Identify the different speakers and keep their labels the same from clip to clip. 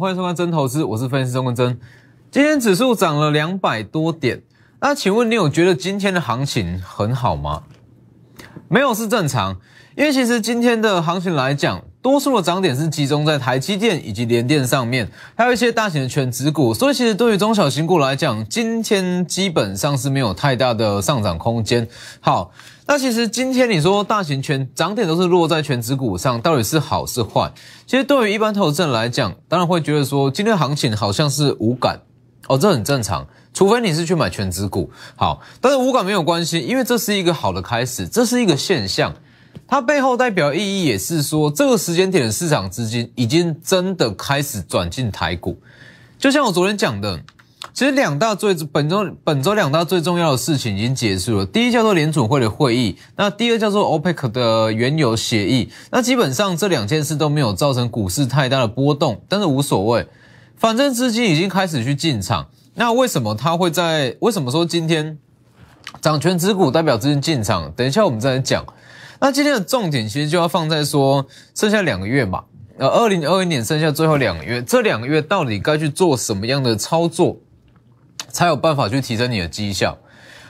Speaker 1: 欢迎收看真投资，我是分析师钟文真。今天指数涨了两百多点，那请问你有觉得今天的行情很好吗？没有是正常，因为其实今天的行情来讲，多数的涨点是集中在台积电以及联电上面，还有一些大型的全指股，所以其实对于中小型股来讲，今天基本上是没有太大的上涨空间。好。那其实今天你说大型全涨点都是落在全指股上，到底是好是坏？其实对于一般投资人来讲，当然会觉得说今天行情好像是无感哦，这很正常，除非你是去买全指股。好，但是无感没有关系，因为这是一个好的开始，这是一个现象，它背后代表意义也是说这个时间点的市场资金已经真的开始转进台股，就像我昨天讲的。其实两大最本周本周两大最重要的事情已经结束了。第一叫做联储会的会议，那第二叫做 OPEC 的原油协议。那基本上这两件事都没有造成股市太大的波动，但是无所谓，反正资金已经开始去进场。那为什么它会在？为什么说今天涨权指股代表资金进场？等一下我们再来讲。那今天的重点其实就要放在说剩下两个月嘛，呃，二零二一年剩下最后两个月，这两个月到底该去做什么样的操作？才有办法去提升你的绩效。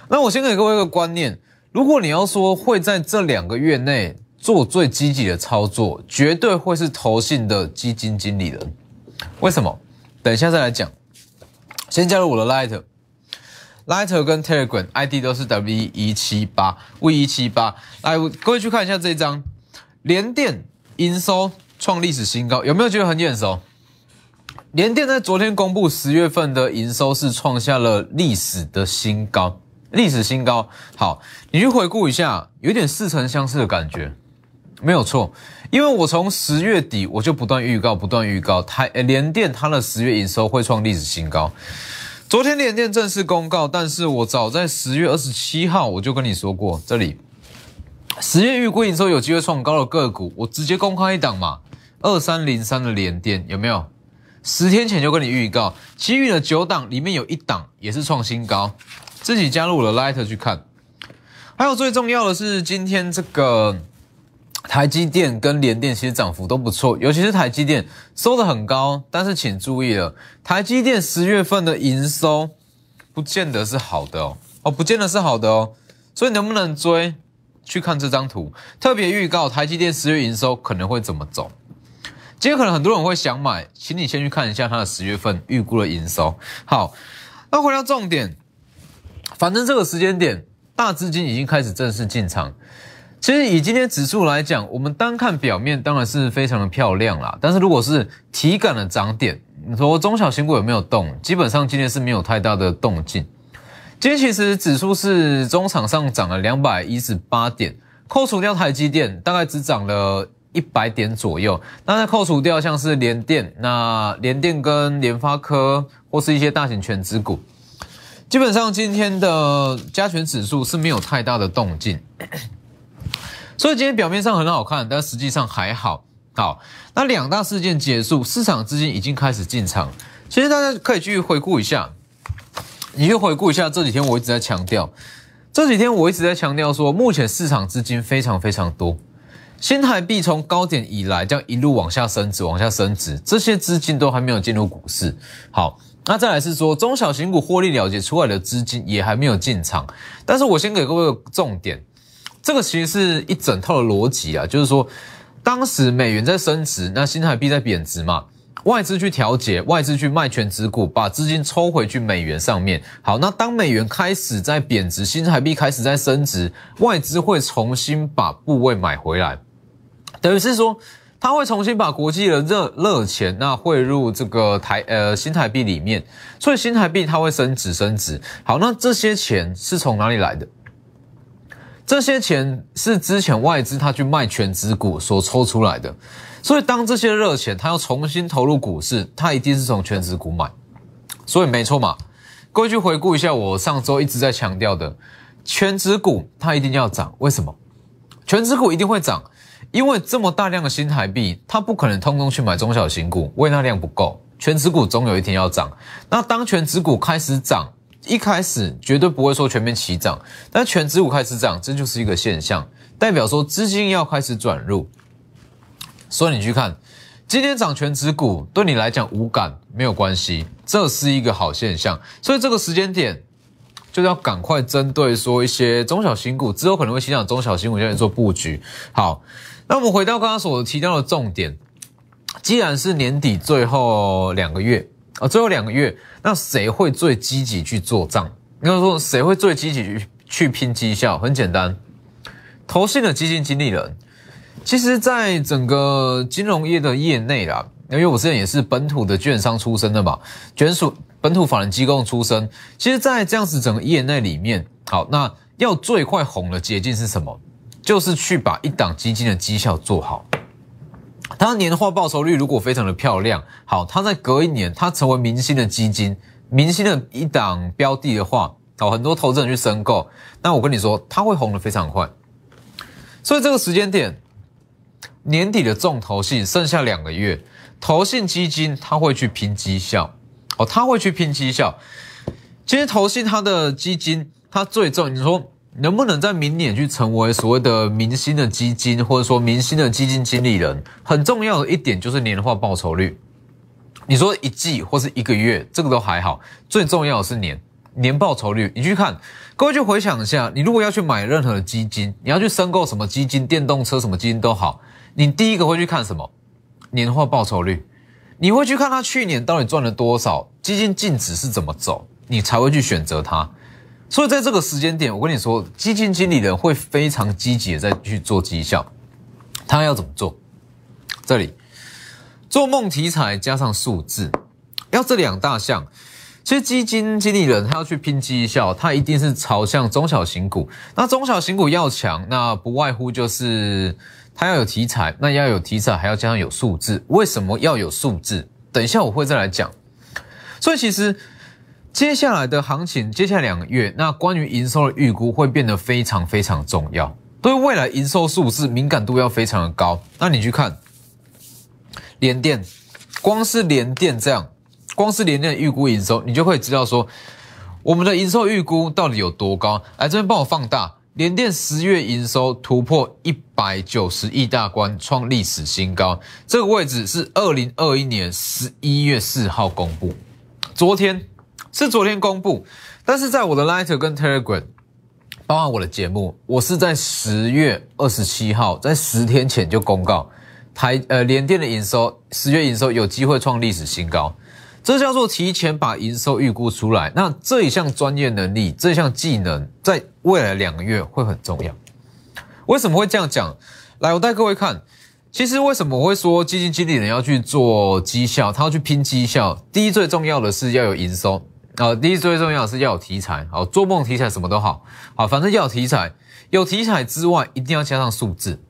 Speaker 1: 那我先给各位一个观念：如果你要说会在这两个月内做最积极的操作，绝对会是投信的基金经理人。为什么？等一下再来讲。先加入我的 Light。Lighter 跟 Telegram ID 都是 W 一七八 V 一七八。来，各位去看一下这张，联电营收创历史新高，有没有觉得很眼熟？联电在昨天公布十月份的营收是创下了历史的新高，历史新高。好，你去回顾一下，有点似曾相识的感觉，没有错。因为我从十月底我就不断预告，不断预告台联电它的十月营收会创历史新高。昨天联电正式公告，但是我早在十月二十七号我就跟你说过，这里十月预估营收有机会创高的个股，我直接公开一档嘛，二三零三的联电有没有？十天前就跟你预告，其余的九档里面有一档也是创新高，自己加入了 Light 去看。还有最重要的是，今天这个台积电跟联电其实涨幅都不错，尤其是台积电收的很高，但是请注意了，台积电十月份的营收不见得是好的哦，哦，不见得是好的哦，所以能不能追？去看这张图，特别预告台积电十月营收可能会怎么走。今天可能很多人会想买，请你先去看一下它的十月份预估的营收。好，那回到重点，反正这个时间点，大资金已经开始正式进场。其实以今天指数来讲，我们单看表面当然是非常的漂亮啦，但是如果是体感的涨点，你说中小型股有没有动？基本上今天是没有太大的动静。今天其实指数是中场上涨了两百一十八点，扣除掉台积电，大概只涨了。一百点左右，那再扣除掉像是联电，那联电跟联发科或是一些大型全资股，基本上今天的加权指数是没有太大的动静，所以今天表面上很好看，但实际上还好。好，那两大事件结束，市场资金已经开始进场。其实大家可以去回顾一下，你去回顾一下这几天我一直在强调，这几天我一直在强调说，目前市场资金非常非常多。新台币从高点以来，这样一路往下升值，往下升值，这些资金都还没有进入股市。好，那再来是说中小型股获利了结出来的资金也还没有进场。但是我先给各位重点，这个其实是一整套的逻辑啊，就是说当时美元在升值，那新台币在贬值嘛。外资去调节，外资去卖全值股，把资金抽回去美元上面。好，那当美元开始在贬值，新台币开始在升值，外资会重新把部位买回来。等于是说，他会重新把国际的热热钱那汇入这个台呃新台币里面，所以新台币它会升值升值。好，那这些钱是从哪里来的？这些钱是之前外资他去卖全资股所抽出来的。所以当这些热钱他要重新投入股市，他一定是从全资股买。所以没错嘛，各位去回顾一下我上周一直在强调的，全资股它一定要涨。为什么？全资股一定会涨。因为这么大量的新台币，它不可能通通去买中小型股，为那量不够。全指股总有一天要涨。那当全指股开始涨，一开始绝对不会说全面齐涨，但全指股开始涨，这就是一个现象，代表说资金要开始转入。所以你去看，今天涨全指股对你来讲无感没有关系，这是一个好现象。所以这个时间点就是要赶快针对说一些中小型股之后可能会欣赏中小型股，现在做布局。好，那我们回到刚刚所提到的重点，既然是年底最后两个月啊，最后两个月，那谁会最积极去做账？应该说谁会最积极去去拼绩效？很简单，投信的基金经理人。其实，在整个金融业的业内啦，因为我之前也是本土的券商出身的嘛，卷属本土法人机构出身。其实，在这样子整个业内里面，好，那要最快红的捷径是什么？就是去把一档基金的绩效做好。它年化报酬率如果非常的漂亮，好，它在隔一年它成为明星的基金，明星的一档标的的话，好，很多投资人去申购，那我跟你说，它会红的非常快。所以这个时间点。年底的重投信剩下两个月，投信基金它会去拼绩效，哦，他会去拼绩效。其实投信它的基金，它最重，你说能不能在明年去成为所谓的明星的基金，或者说明星的基金经理人？很重要的一点就是年化报酬率。你说一季或是一个月，这个都还好，最重要的是年年报酬率。你去看，各位去回想一下，你如果要去买任何的基金，你要去申购什么基金，电动车什么基金都好。你第一个会去看什么？年化报酬率，你会去看他去年到底赚了多少，基金净值是怎么走，你才会去选择它。所以在这个时间点，我跟你说，基金经理人会非常积极的在去做绩效。他要怎么做？这里做梦题材加上数字，要这两大项。其实基金经理人他要去拼绩效，他一定是朝向中小型股。那中小型股要强，那不外乎就是。它要有题材，那要有题材，还要加上有数字。为什么要有数字？等一下我会再来讲。所以其实接下来的行情，接下来两个月，那关于营收的预估会变得非常非常重要。对未来营收数字敏感度要非常的高。那你去看联电，光是联电这样，光是联电预估营收，你就会知道说我们的营收预估到底有多高。来这边帮我放大。联电十月营收突破一百九十亿大关，创历史新高。这个位置是二零二一年十一月四号公布，昨天是昨天公布，但是在我的 Lighter 跟 Telegram，包含我的节目，我是在十月二十七号，在十天前就公告台呃联电的营收十月营收有机会创历史新高。这叫做提前把营收预估出来。那这一项专业能力，这项技能，在未来两个月会很重要。为什么会这样讲？来，我带各位看。其实为什么我会说基金经理人要去做绩效，他要去拼绩效？第一最重要的是要有营收啊。第一最重要的是要有题材。好，做梦题材什么都好，好，反正要有题材。有题材之外，一定要加上数字。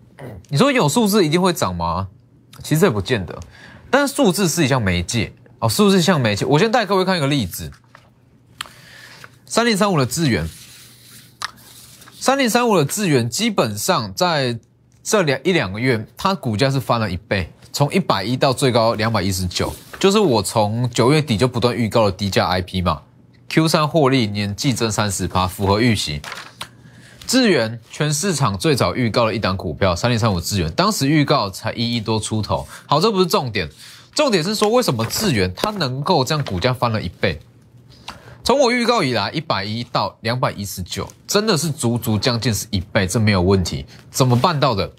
Speaker 1: 你说有数字一定会涨吗？其实也不见得。但是数字是一项媒介。哦，是不是像媒介？我先带各位看一个例子，三零三五的资源，三零三五的资源基本上在这两一两个月，它股价是翻了一倍，从一百一到最高两百一十九，就是我从九月底就不断预告的低价 IP 嘛，Q 三获利年季增三十趴，符合预期。智源全市场最早预告了一档股票，三零三五智源，当时预告才一亿多出头。好，这不是重点。重点是说，为什么智源它能够这样股价翻了一倍？从我预告以来，一百一到两百一十九，真的是足足将近是一倍，这没有问题。怎么办到的？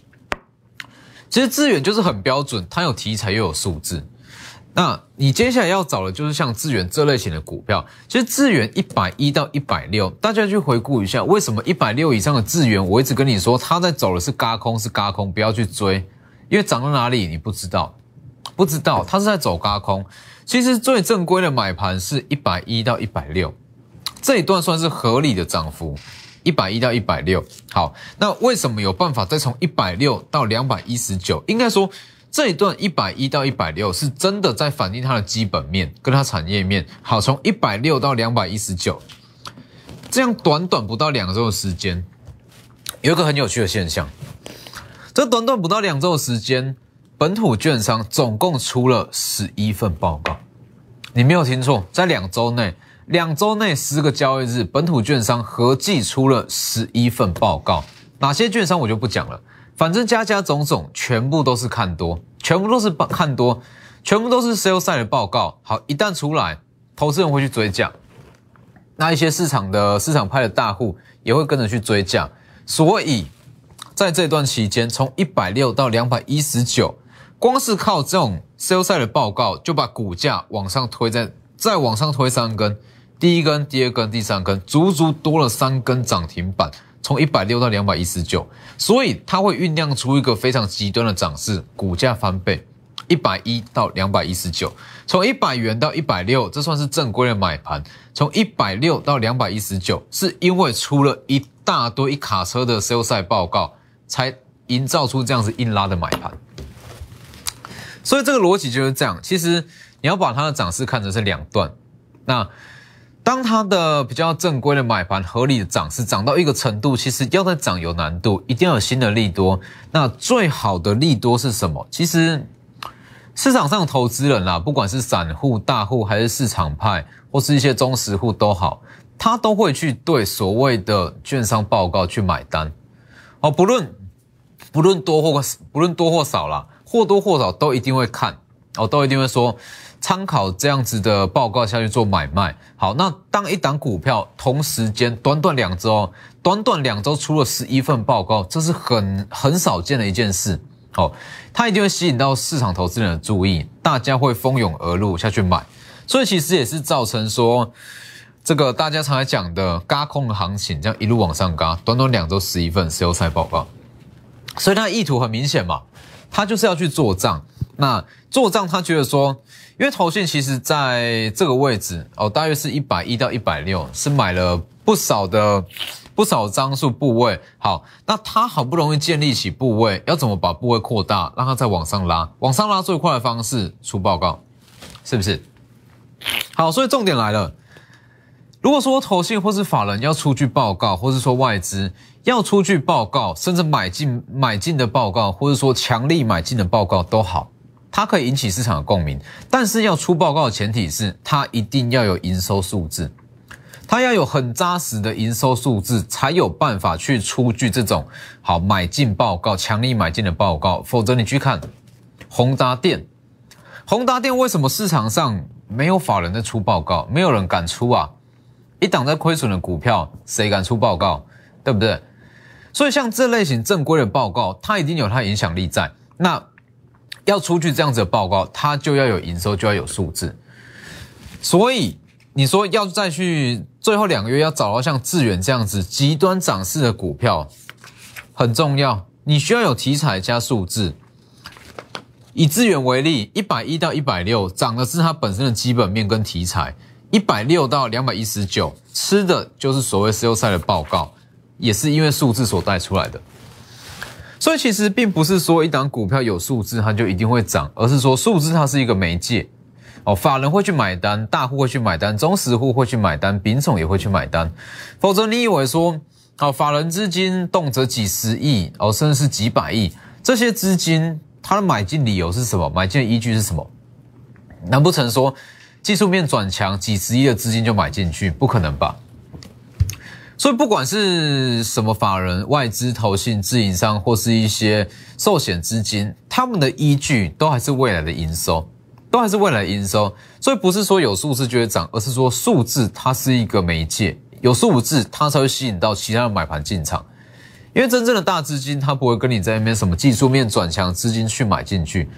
Speaker 1: 其实智源就是很标准，它有题材又有数字。那你接下来要找的就是像智源这类型的股票。其实智源一百一到一百六，大家去回顾一下，为什么一百六以上的智源，我一直跟你说，它在走的是嘎空，是嘎空，不要去追，因为涨到哪里你不知道。不知道它是在走高空，其实最正规的买盘是一百一到一百六，这一段算是合理的涨幅，一百一到一百六。好，那为什么有办法再从一百六到两百一十九？应该说这一段一百一到一百六是真的在反映它的基本面跟它产业面。好，从一百六到两百一十九，这样短短不到两周的时间，有一个很有趣的现象，这短短不到两周的时间。本土券商总共出了十一份报告，你没有听错，在两周内，两周内十个交易日，本土券商合计出了十一份报告。哪些券商我就不讲了，反正加加种种，全部都是看多，全部都是看多，全部都是 sell side 的报告。好，一旦出来，投资人会去追价，那一些市场的市场派的大户也会跟着去追价。所以，在这段期间，从一百六到两百一十九，光是靠这种 sales 的报告，就把股价往上推，在再往上推三根，第一根、第二根、第三根，足足多了三根涨停板。从一百六到两百一十九，所以它会酝酿出一个非常极端的涨势，股价翻倍，一百一到两百一十九，从一百元到一百六，这算是正规的买盘。从一百六到两百一十九，是因为出了一大堆一卡车的 sell side 报告，才营造出这样子硬拉的买盘。所以这个逻辑就是这样。其实你要把它的涨势看成是两段，那。当它的比较正规的买盘合理的涨势涨到一个程度，其实要再涨有难度，一定要有新的利多。那最好的利多是什么？其实市场上投资人啦，不管是散户、大户，还是市场派，或是一些忠实户都好，他都会去对所谓的券商报告去买单。哦，不论不论多或不论多或少啦，或多或少都一定会看，哦，都一定会说。参考这样子的报告下去做买卖，好，那当一档股票同时间短短两周，短短两周出了十一份报告，这是很很少见的一件事，好，它一定会吸引到市场投资人的注意，大家会蜂拥而入下去买，所以其实也是造成说这个大家常来讲的嘎空的行情，这样一路往上嘎，短短两周十一份 sell 赛报告，所以它的意图很明显嘛，他就是要去做账，那做账他觉得说。因为投信其实在这个位置哦，大约是一百一到一百六，是买了不少的不少张数部位。好，那他好不容易建立起部位，要怎么把部位扩大，让它再往上拉？往上拉最快的方式出报告，是不是？好，所以重点来了。如果说投信或是法人要出具报告，或是说外资要出具报告，甚至买进买进的报告，或者说强力买进的报告都好。它可以引起市场的共鸣，但是要出报告的前提是它一定要有营收数字，它要有很扎实的营收数字，才有办法去出具这种好买进报告、强力买进的报告。否则你去看宏达电，宏达电为什么市场上没有法人在出报告，没有人敢出啊？一档在亏损的股票，谁敢出报告？对不对？所以像这类型正规的报告，它一定有它影响力在那。要出具这样子的报告，它就要有营收，就要有数字。所以你说要再去最后两个月要找到像致远这样子极端涨势的股票，很重要。你需要有题材加数字。以致远为例，一百一到一百六涨的是它本身的基本面跟题材，一百六到两百一十九吃的就是所谓 sell side 的报告，也是因为数字所带出来的。所以其实并不是说一档股票有数字它就一定会涨，而是说数字它是一个媒介，哦，法人会去买单，大户会去买单，中实户会去买单，丙种也会去买单，否则你以为说，哦，法人资金动辄几十亿，哦，甚至是几百亿，这些资金它的买进理由是什么？买进的依据是什么？难不成说技术面转强，几十亿的资金就买进去？不可能吧？所以不管是什么法人、外资、投信、自营商，或是一些寿险资金，他们的依据都还是未来的营收，都还是未来营收。所以不是说有数字就会涨，而是说数字它是一个媒介，有数字它才会吸引到其他的买盘进场。因为真正的大资金，它不会跟你在那边什么技术面转强资金去买进去。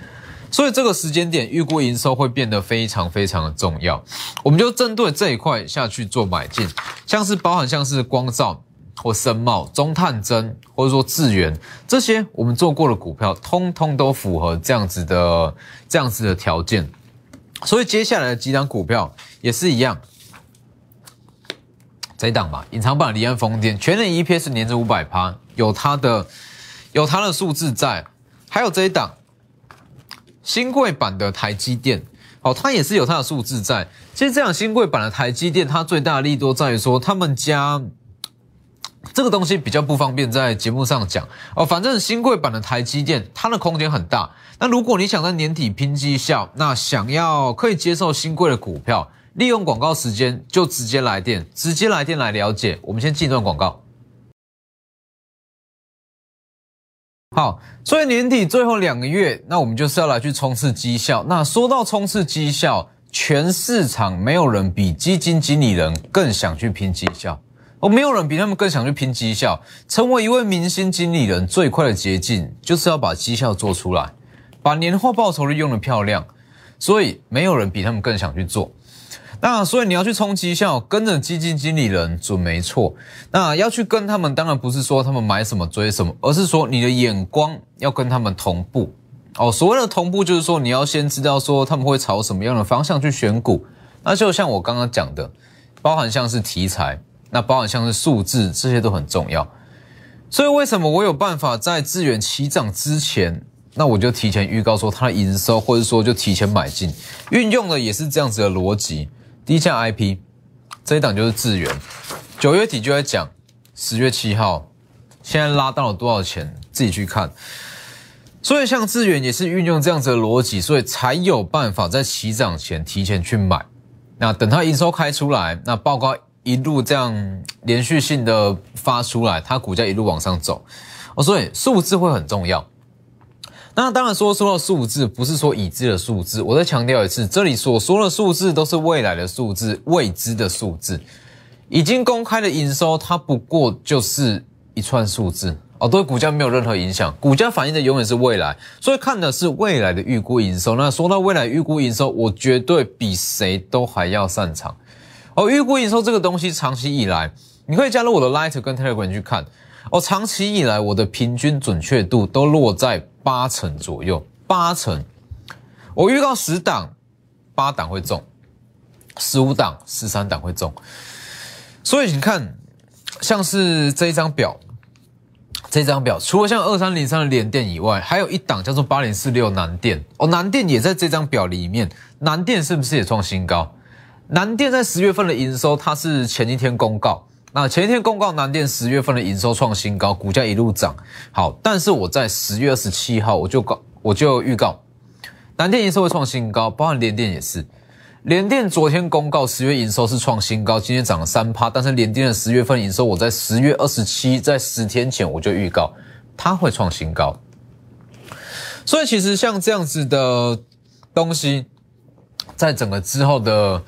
Speaker 1: 所以这个时间点预估营收会变得非常非常的重要，我们就针对这一块下去做买进，像是包含像是光照或深茂、中探针或者说智源这些我们做过的股票，通通都符合这样子的这样子的条件。所以接下来的几档股票也是一样，这一档吧，隐藏版离岸风电全年 EPS 年增五百趴，有它的有它的数字在，还有这一档。新贵版的台积电，哦，它也是有它的数字在。其实这样新贵版的台积电，它最大的利多在于说，他们家这个东西比较不方便在节目上讲哦。反正新贵版的台积电，它的空间很大。那如果你想在年底拼绩效，那想要可以接受新贵的股票，利用广告时间就直接来电，直接来电来了解。我们先进一段广告。好，所以年底最后两个月，那我们就是要来去冲刺绩效。那说到冲刺绩效，全市场没有人比基金经理人更想去拼绩效，哦，没有人比他们更想去拼绩效。成为一位明星经理人最快的捷径，就是要把绩效做出来，把年化报酬率用得漂亮。所以没有人比他们更想去做。那所以你要去冲绩效，跟着基金经理人准没错。那要去跟他们，当然不是说他们买什么追什么，而是说你的眼光要跟他们同步。哦，所谓的同步就是说你要先知道说他们会朝什么样的方向去选股。那就像我刚刚讲的，包含像是题材，那包含像是数字，这些都很重要。所以为什么我有办法在资源起涨之前？那我就提前预告说它的营收，或者说就提前买进，运用的也是这样子的逻辑。低价 IP 这一档就是智源，九月底就在讲，十月七号，现在拉到了多少钱？自己去看。所以像智源也是运用这样子的逻辑，所以才有办法在起涨前提前去买。那等它营收开出来，那报告一路这样连续性的发出来，它股价一路往上走。哦，所以数字会很重要。那当然说说到数字，不是说已知的数字。我再强调一次，这里所说的数字都是未来的数字，未知的数字。已经公开的营收，它不过就是一串数字哦，对股价没有任何影响。股价反映的永远是未来，所以看的是未来的预估营收。那说到未来预估营收，我绝对比谁都还要擅长。哦，预估营收这个东西，长期以来，你可以加入我的 Light 跟 Telegram 去看。哦，长期以来，我的平均准确度都落在。八成左右，八成。我预告十档，八档会中；十五档，十三档会中。所以你看，像是这一张表，这张表除了像二三零三的联电以外，还有一档叫做八零四六南电。哦，南电也在这张表里面。南电是不是也创新高？南电在十月份的营收，它是前一天公告。那前一天公告，南电十月份的营收创新高，股价一路涨。好，但是我在十月二十七号我就告，我就预告，南电营收会创新高，包含联电也是。联电昨天公告十月营收是创新高，今天涨了三趴，但是联电的十月份营收，我在十月二十七，在十天前我就预告它会创新高。所以其实像这样子的东西，在整个之后的。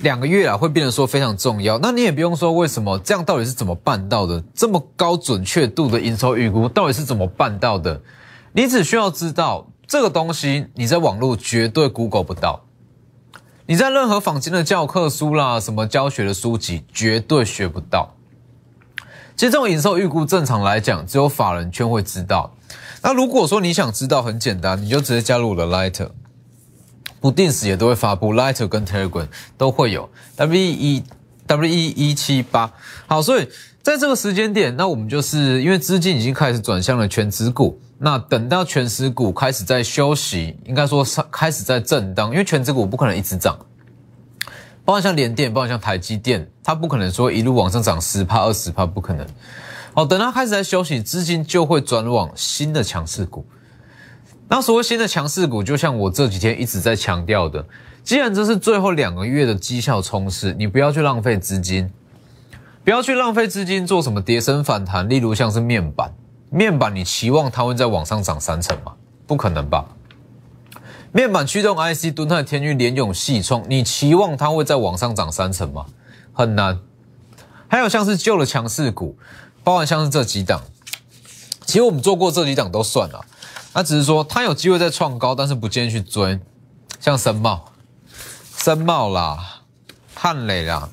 Speaker 1: 两个月啊，会变得说非常重要。那你也不用说为什么这样，到底是怎么办到的？这么高准确度的营收预估，到底是怎么办到的？你只需要知道这个东西，你在网络绝对 Google 不到，你在任何坊间的教科书啦、什么教学的书籍绝对学不到。其实这种营收预估，正常来讲，只有法人圈会知道。那如果说你想知道，很简单，你就直接加入我的 Lighter。不定时也都会发布，Lighter 跟 Telegram 都会有 W E W E 一七八。好，所以在这个时间点，那我们就是因为资金已经开始转向了全指股，那等到全指股开始在休息，应该说开始在震荡，因为全指股不可能一直涨，包括像联电，包括像台积电，它不可能说一路往上涨十帕二十帕，不可能。好，等它开始在休息，资金就会转往新的强势股。那所谓新的强势股，就像我这几天一直在强调的，既然这是最后两个月的绩效冲刺，你不要去浪费资金，不要去浪费资金做什么跌升反弹，例如像是面板，面板你期望它会在往上涨三成吗？不可能吧？面板驱动 IC，蹲泰、天域、联勇、细创，你期望它会在往上涨三成吗？很难。还有像是旧的强势股，包含像是这几档，其实我们做过这几档都算了。那只是说它有机会再创高，但是不建议去追，像深茂、深茂啦、汉磊啦、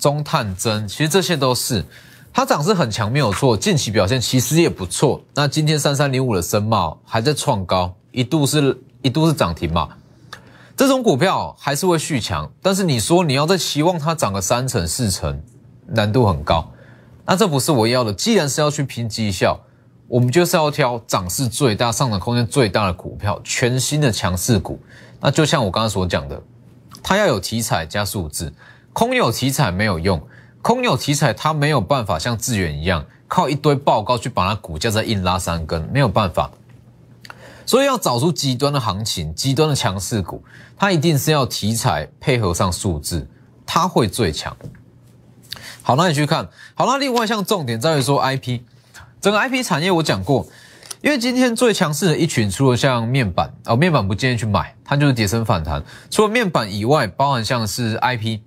Speaker 1: 中探针，其实这些都是它涨势很强，没有错。近期表现其实也不错。那今天三三零五的深茂还在创高，一度是一度是涨停嘛？这种股票还是会续强，但是你说你要再期望它涨个三成四成，难度很高。那这不是我要的。既然是要去拼绩效。我们就是要挑涨势最大、上涨空间最大的股票，全新的强势股。那就像我刚刚所讲的，它要有题材加数字，空有题材没有用，空有题材它没有办法像智远一样，靠一堆报告去把它股价再硬拉三根，没有办法。所以要找出极端的行情、极端的强势股，它一定是要题材配合上数字，它会最强。好，那你去看好，那另外像重点在于说 IP。整个 IP 产业我讲过，因为今天最强势的一群，除了像面板哦，面板不建议去买，它就是跌升反弹。除了面板以外，包含像是 IP，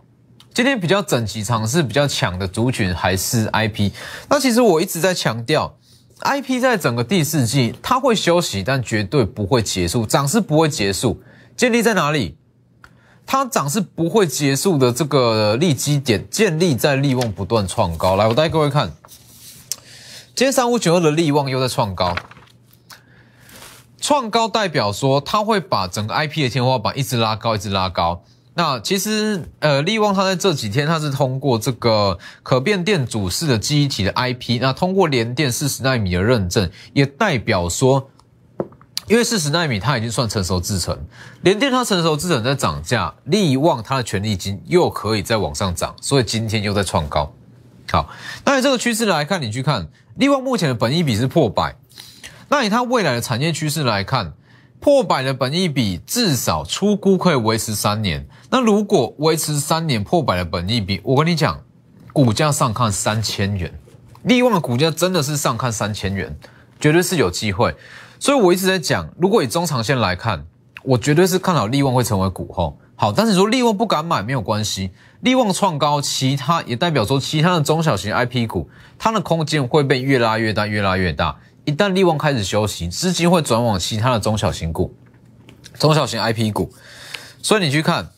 Speaker 1: 今天比较整齐强势、比较强的族群还是 IP。那其实我一直在强调，IP 在整个第四季它会休息，但绝对不会结束，涨势不会结束。建立在哪里？它涨是不会结束的，这个利基点建立在利旺不断创高。来，我带各位看，今天三五九二的利旺又在创高，创高代表说它会把整个 IP 的天花板一直拉高，一直拉高。那其实呃，利旺它在这几天它是通过这个可变电阻式的记忆体的 IP，那通过联电四十纳米的认证，也代表说。因为四十纳米它已经算成熟制程，联电它成熟制程在涨价，利旺它的权利金又可以再往上涨，所以今天又在创高。好，那以这个趋势来看，你去看利旺目前的本益比是破百，那以它未来的产业趋势来看，破百的本益比至少出估可以维持三年。那如果维持三年破百的本益比，我跟你讲，股价上看三千元，利旺的股价真的是上看三千元，绝对是有机会。所以我一直在讲，如果以中长线来看，我绝对是看好利旺会成为股后。好，但是说利旺不敢买没有关系，利旺创高，其他也代表说其他的中小型 IP 股，它的空间会被越拉越大，越拉越大。一旦利旺开始休息，资金会转往其他的中小型股、中小型 IP 股。所以你去看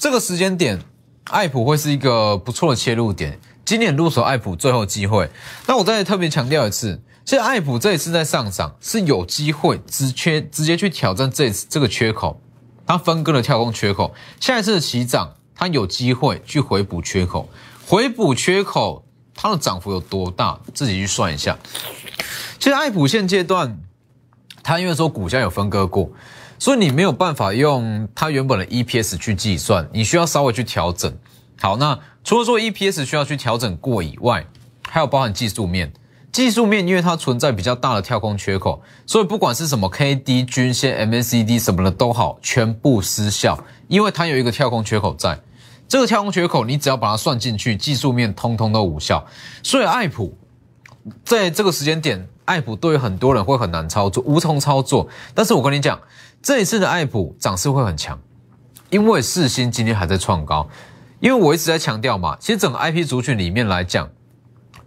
Speaker 1: 这个时间点，爱普会是一个不错的切入点。今年入手爱普最后机会。那我再特别强调一次。其实爱普这一次在上涨是有机会直缺直接去挑战这次这个缺口，它分割了跳空缺口，下一次的起涨它有机会去回补缺口，回补缺口它的涨幅有多大？自己去算一下。其实爱普现阶段它因为说股价有分割过，所以你没有办法用它原本的 EPS 去计算，你需要稍微去调整。好，那除了说 EPS 需要去调整过以外，还有包含技术面。技术面，因为它存在比较大的跳空缺口，所以不管是什么 K D 均线、MACD 什么的都好，全部失效，因为它有一个跳空缺口在。这个跳空缺口，你只要把它算进去，技术面通通都无效。所以爱普在这个时间点，爱普对于很多人会很难操作，无从操作。但是我跟你讲，这一次的爱普涨势会很强，因为四星今天还在创高。因为我一直在强调嘛，其实整个 IP 族群里面来讲。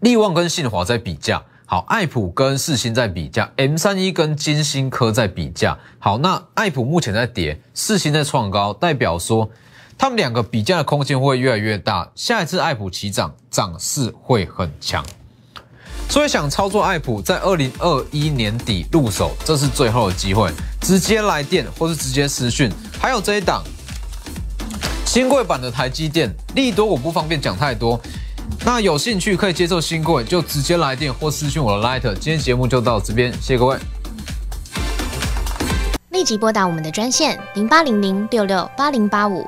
Speaker 1: 利旺跟信华在比价，好，爱普跟世星在比价，M 三一跟金星科在比价，好，那爱普目前在跌，世星在创高，代表说他们两个比价的空间会越来越大，下一次爱普起涨，涨势会很强，所以想操作爱普在二零二一年底入手，这是最后的机会，直接来电或是直接私讯，还有这一档新贵版的台积电，利多我不方便讲太多。那有兴趣可以接受新贵，就直接来电或私讯我的 Light。今天节目就到这边，谢谢各位。
Speaker 2: 立即拨打我们的专线零八零零六六八零八五